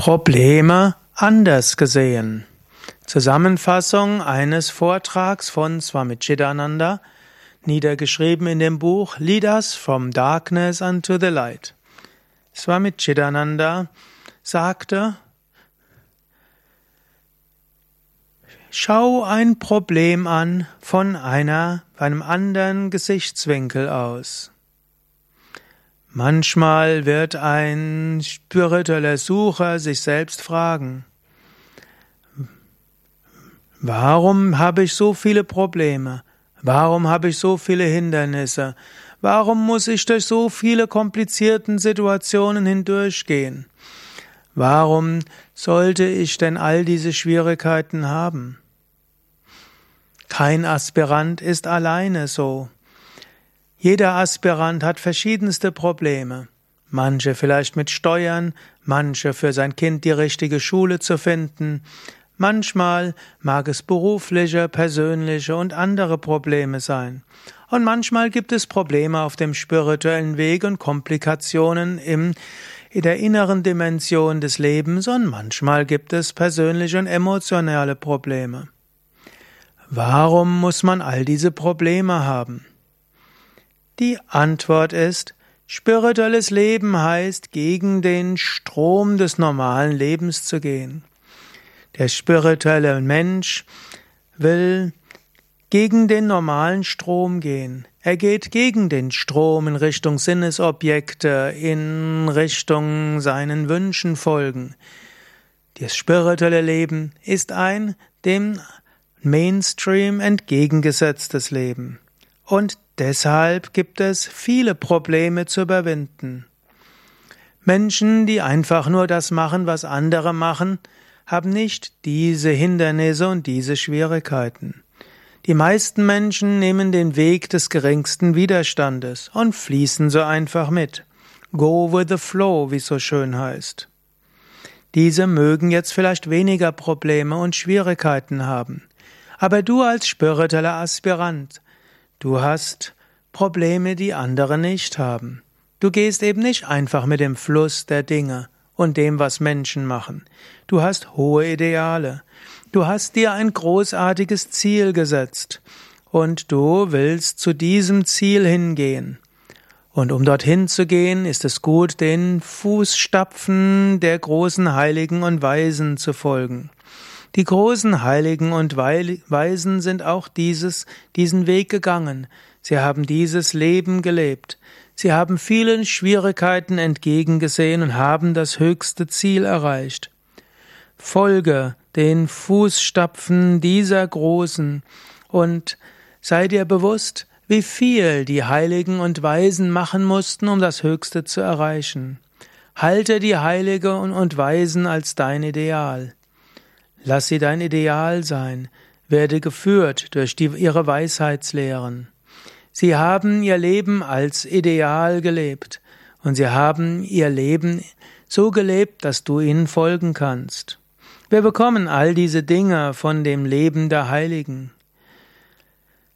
Probleme anders gesehen. Zusammenfassung eines Vortrags von Swami Chidananda, niedergeschrieben in dem Buch Lead Us from Darkness unto the Light. Swami Chidananda sagte, Schau ein Problem an von einer, einem anderen Gesichtswinkel aus. Manchmal wird ein spiritueller Sucher sich selbst fragen, warum habe ich so viele Probleme? Warum habe ich so viele Hindernisse? Warum muss ich durch so viele komplizierten Situationen hindurchgehen? Warum sollte ich denn all diese Schwierigkeiten haben? Kein Aspirant ist alleine so. Jeder Aspirant hat verschiedenste Probleme. Manche vielleicht mit Steuern, manche für sein Kind die richtige Schule zu finden. Manchmal mag es berufliche, persönliche und andere Probleme sein. Und manchmal gibt es Probleme auf dem spirituellen Weg und Komplikationen im, in der inneren Dimension des Lebens und manchmal gibt es persönliche und emotionale Probleme. Warum muss man all diese Probleme haben? Die Antwort ist, spirituelles Leben heißt, gegen den Strom des normalen Lebens zu gehen. Der spirituelle Mensch will gegen den normalen Strom gehen. Er geht gegen den Strom in Richtung Sinnesobjekte, in Richtung seinen Wünschen folgen. Das spirituelle Leben ist ein dem Mainstream entgegengesetztes Leben. Und deshalb gibt es viele Probleme zu überwinden. Menschen, die einfach nur das machen, was andere machen, haben nicht diese Hindernisse und diese Schwierigkeiten. Die meisten Menschen nehmen den Weg des geringsten Widerstandes und fließen so einfach mit. Go with the flow, wie es so schön heißt. Diese mögen jetzt vielleicht weniger Probleme und Schwierigkeiten haben. Aber du als spiritueller Aspirant, Du hast Probleme, die andere nicht haben. Du gehst eben nicht einfach mit dem Fluss der Dinge und dem, was Menschen machen. Du hast hohe Ideale. Du hast dir ein großartiges Ziel gesetzt und du willst zu diesem Ziel hingehen. Und um dorthin zu gehen, ist es gut, den Fußstapfen der großen Heiligen und Weisen zu folgen. Die großen Heiligen und Weisen sind auch dieses, diesen Weg gegangen. Sie haben dieses Leben gelebt. Sie haben vielen Schwierigkeiten entgegengesehen und haben das höchste Ziel erreicht. Folge den Fußstapfen dieser Großen und sei dir bewusst, wie viel die Heiligen und Weisen machen mussten, um das Höchste zu erreichen. Halte die Heilige und Weisen als dein Ideal. Lass sie dein Ideal sein, werde geführt durch die, ihre Weisheitslehren. Sie haben ihr Leben als Ideal gelebt und sie haben ihr Leben so gelebt, dass du ihnen folgen kannst. Wir bekommen all diese Dinge von dem Leben der Heiligen.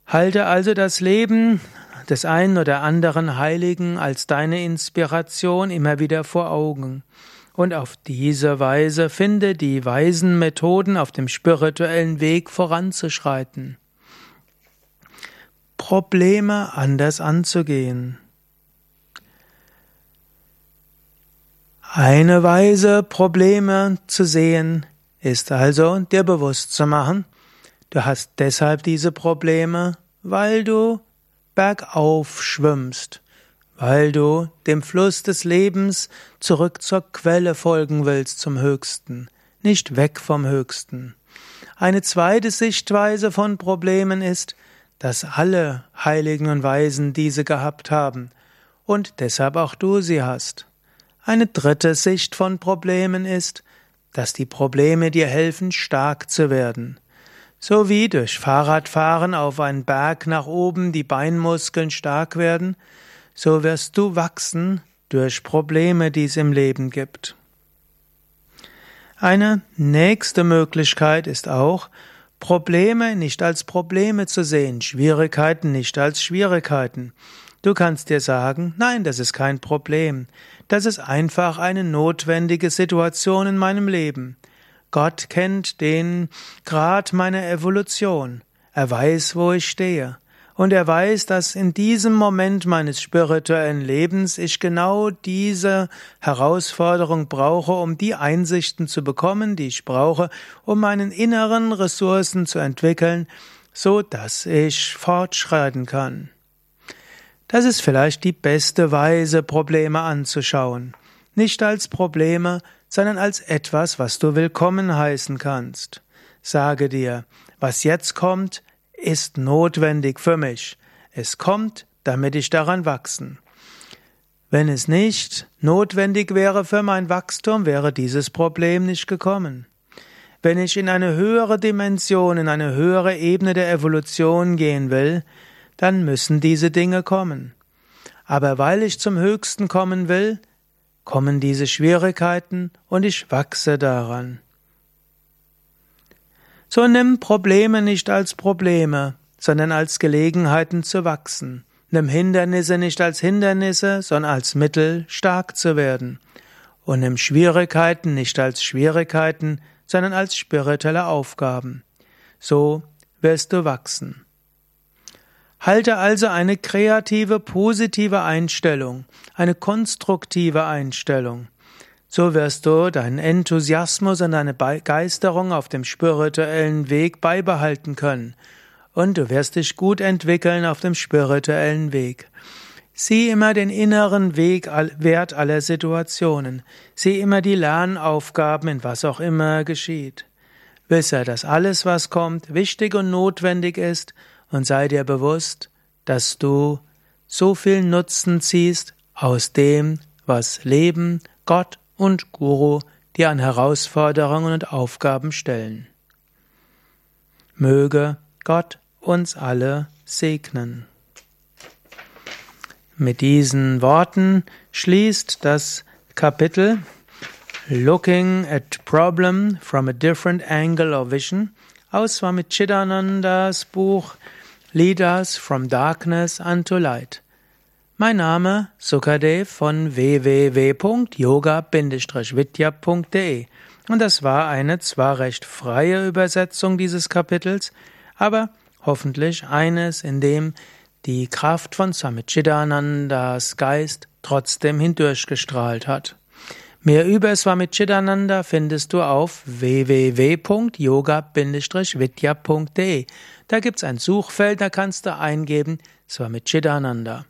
Halte also das Leben des einen oder anderen Heiligen als deine Inspiration immer wieder vor Augen und auf diese Weise finde die weisen Methoden auf dem spirituellen Weg voranzuschreiten. Probleme anders anzugehen. Eine Weise, Probleme zu sehen, ist also dir bewusst zu machen, du hast deshalb diese Probleme, weil du bergauf schwimmst weil du dem Fluss des Lebens zurück zur Quelle folgen willst zum Höchsten, nicht weg vom Höchsten. Eine zweite Sichtweise von Problemen ist, dass alle Heiligen und Weisen diese gehabt haben und deshalb auch du sie hast. Eine dritte Sicht von Problemen ist, dass die Probleme dir helfen, stark zu werden. So wie durch Fahrradfahren auf einen Berg nach oben die Beinmuskeln stark werden, so wirst du wachsen durch Probleme, die es im Leben gibt. Eine nächste Möglichkeit ist auch, Probleme nicht als Probleme zu sehen, Schwierigkeiten nicht als Schwierigkeiten. Du kannst dir sagen, nein, das ist kein Problem. Das ist einfach eine notwendige Situation in meinem Leben. Gott kennt den Grad meiner Evolution. Er weiß, wo ich stehe. Und er weiß, dass in diesem Moment meines spirituellen Lebens ich genau diese Herausforderung brauche, um die Einsichten zu bekommen, die ich brauche, um meinen inneren Ressourcen zu entwickeln, so dass ich fortschreiten kann. Das ist vielleicht die beste Weise, Probleme anzuschauen. Nicht als Probleme, sondern als etwas, was du willkommen heißen kannst. Sage dir, was jetzt kommt, ist notwendig für mich. Es kommt, damit ich daran wachsen. Wenn es nicht notwendig wäre für mein Wachstum, wäre dieses Problem nicht gekommen. Wenn ich in eine höhere Dimension, in eine höhere Ebene der Evolution gehen will, dann müssen diese Dinge kommen. Aber weil ich zum Höchsten kommen will, kommen diese Schwierigkeiten und ich wachse daran. So nimm Probleme nicht als Probleme, sondern als Gelegenheiten zu wachsen. Nimm Hindernisse nicht als Hindernisse, sondern als Mittel, stark zu werden. Und nimm Schwierigkeiten nicht als Schwierigkeiten, sondern als spirituelle Aufgaben. So wirst du wachsen. Halte also eine kreative, positive Einstellung, eine konstruktive Einstellung. So wirst du deinen Enthusiasmus und deine Begeisterung auf dem spirituellen Weg beibehalten können. Und du wirst dich gut entwickeln auf dem spirituellen Weg. Sieh immer den inneren Weg, Wert aller Situationen. Sieh immer die Lernaufgaben in was auch immer geschieht. Wisse, dass alles, was kommt, wichtig und notwendig ist und sei dir bewusst, dass du so viel Nutzen ziehst aus dem, was Leben, Gott und Guru dir an Herausforderungen und Aufgaben stellen. Möge Gott uns alle segnen. Mit diesen Worten schließt das Kapitel Looking at Problem from a Different Angle of Vision aus Swami Chidanandas Buch Leaders from Darkness unto Light. Mein Name Sukadev von www.yoga-vidya.de und das war eine zwar recht freie Übersetzung dieses Kapitels, aber hoffentlich eines, in dem die Kraft von Swamichidanandas Geist trotzdem hindurchgestrahlt hat. Mehr über Swamichidananda findest du auf www.yoga-vidya.de. Da gibt's ein Suchfeld, da kannst du eingeben Swamichidananda.